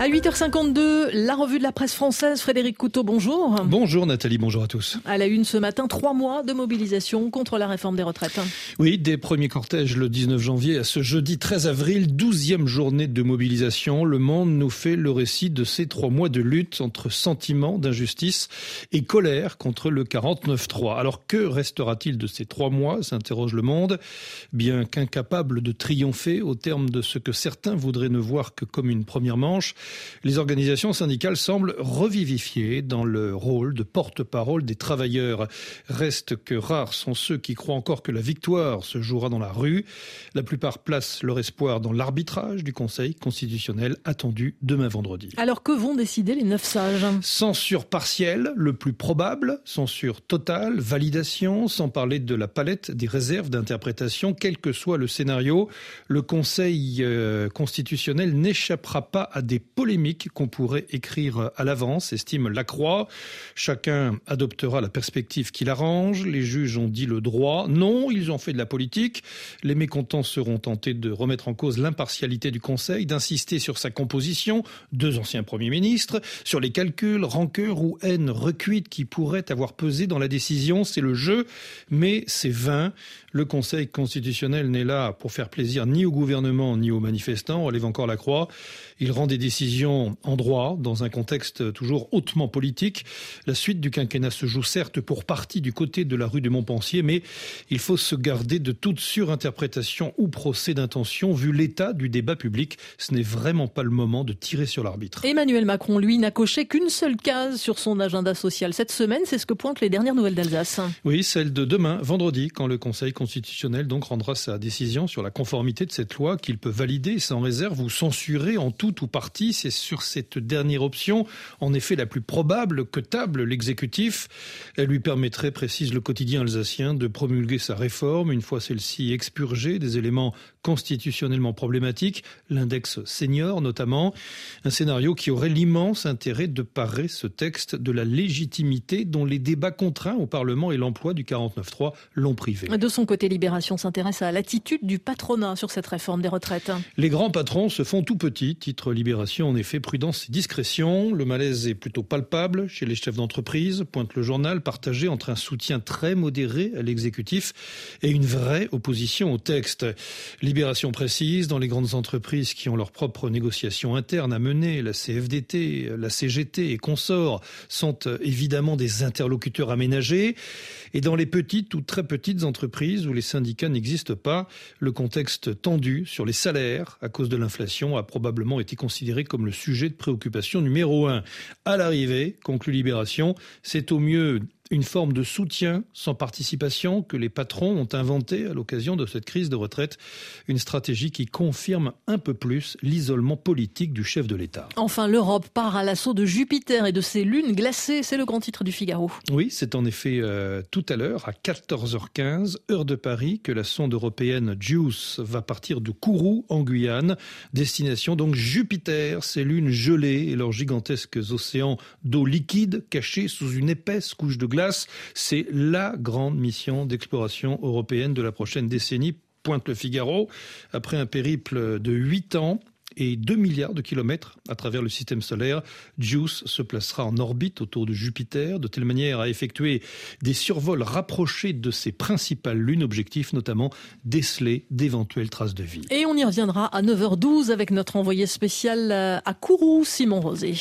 À 8h52, la revue de la presse française, Frédéric Couteau, bonjour. Bonjour Nathalie, bonjour à tous. À la une ce matin, trois mois de mobilisation contre la réforme des retraites. Oui, des premiers cortèges le 19 janvier à ce jeudi 13 avril, douzième journée de mobilisation. Le Monde nous fait le récit de ces trois mois de lutte entre sentiment d'injustice et colère contre le 49-3. Alors que restera-t-il de ces trois mois s'interroge Le Monde? Bien qu'incapable de triompher au terme de ce que certains voudraient ne voir que comme une première manche, les organisations syndicales semblent revivifiées dans le rôle de porte-parole des travailleurs. Reste que rares sont ceux qui croient encore que la victoire se jouera dans la rue. La plupart placent leur espoir dans l'arbitrage du Conseil constitutionnel attendu demain vendredi. Alors que vont décider les neuf sages? Censure partielle, le plus probable, censure totale, validation, sans parler de la palette des réserves d'interprétation, quel que soit le scénario, le Conseil euh, constitutionnel n'échappera pas à des polémiques qu'on pourrait écrire à l'avance, estime Lacroix. Chacun adoptera la perspective qui l'arrange. Les juges ont dit le droit. Non, ils ont fait de la politique. Les mécontents seront tentés de remettre en cause l'impartialité du Conseil, d'insister sur sa composition, deux anciens premiers ministres, sur les calculs, rancœur ou haine recuite qui pourraient avoir pesé dans la décision. C'est le jeu, mais c'est vain. Le Conseil constitutionnel n'est là pour faire plaisir ni au gouvernement ni aux manifestants, relève encore la croix. Il rend des décisions en droit dans un contexte toujours hautement politique. La suite du quinquennat se joue certes pour partie du côté de la rue de Montpensier, mais il faut se garder de toute surinterprétation ou procès d'intention vu l'état du débat public. Ce n'est vraiment pas le moment de tirer sur l'arbitre. Emmanuel Macron, lui, n'a coché qu'une seule case sur son agenda social cette semaine. C'est ce que pointent les dernières nouvelles d'Alsace. Oui, celle de demain, vendredi, quand le Conseil constitutionnel donc rendra sa décision sur la conformité de cette loi qu'il peut valider sans réserve ou censurer en tout ou partie. C'est sur cette dernière option, en effet la plus probable que table l'exécutif. Elle lui permettrait, précise le quotidien alsacien, de promulguer sa réforme une fois celle-ci expurgée des éléments constitutionnellement problématiques, l'index senior notamment, un scénario qui aurait l'immense intérêt de parer ce texte de la légitimité dont les débats contraints au Parlement et l'emploi du 49.3 l'ont privé. De son côté, Libération s'intéresse à l'attitude du patronat sur cette réforme des retraites. Les grands patrons se font tout petits, titre Libération en effet, prudence et discrétion. Le malaise est plutôt palpable chez les chefs d'entreprise, pointe le journal, partagé entre un soutien très modéré à l'exécutif et une vraie opposition au texte. Libération précise, dans les grandes entreprises qui ont leurs propres négociations internes à mener, la CFDT, la CGT et consorts sont évidemment des interlocuteurs aménagés. Et dans les petites ou très petites entreprises où les syndicats n'existent pas, le contexte tendu sur les salaires à cause de l'inflation a probablement été considéré comme le sujet de préoccupation numéro un. À l'arrivée, conclut Libération, c'est au mieux une forme de soutien sans participation que les patrons ont inventé à l'occasion de cette crise de retraite, une stratégie qui confirme un peu plus l'isolement politique du chef de l'État. Enfin, l'Europe part à l'assaut de Jupiter et de ses lunes glacées, c'est le grand titre du Figaro. Oui, c'est en effet euh, tout à l'heure, à 14h15, heure de Paris, que la sonde européenne JUICE va partir de Kourou, en Guyane, destination donc Jupiter, ces lunes gelées et leurs gigantesques océans d'eau liquide cachés sous une épaisse couche de C'est la grande mission d'exploration européenne de la prochaine décennie, pointe le Figaro. Après un périple de huit ans, et 2 milliards de kilomètres à travers le système solaire. JUICE se placera en orbite autour de Jupiter, de telle manière à effectuer des survols rapprochés de ses principales lunes, objectifs notamment déceler d'éventuelles traces de vie. Et on y reviendra à 9h12 avec notre envoyé spécial à Kourou, Simon Rosé.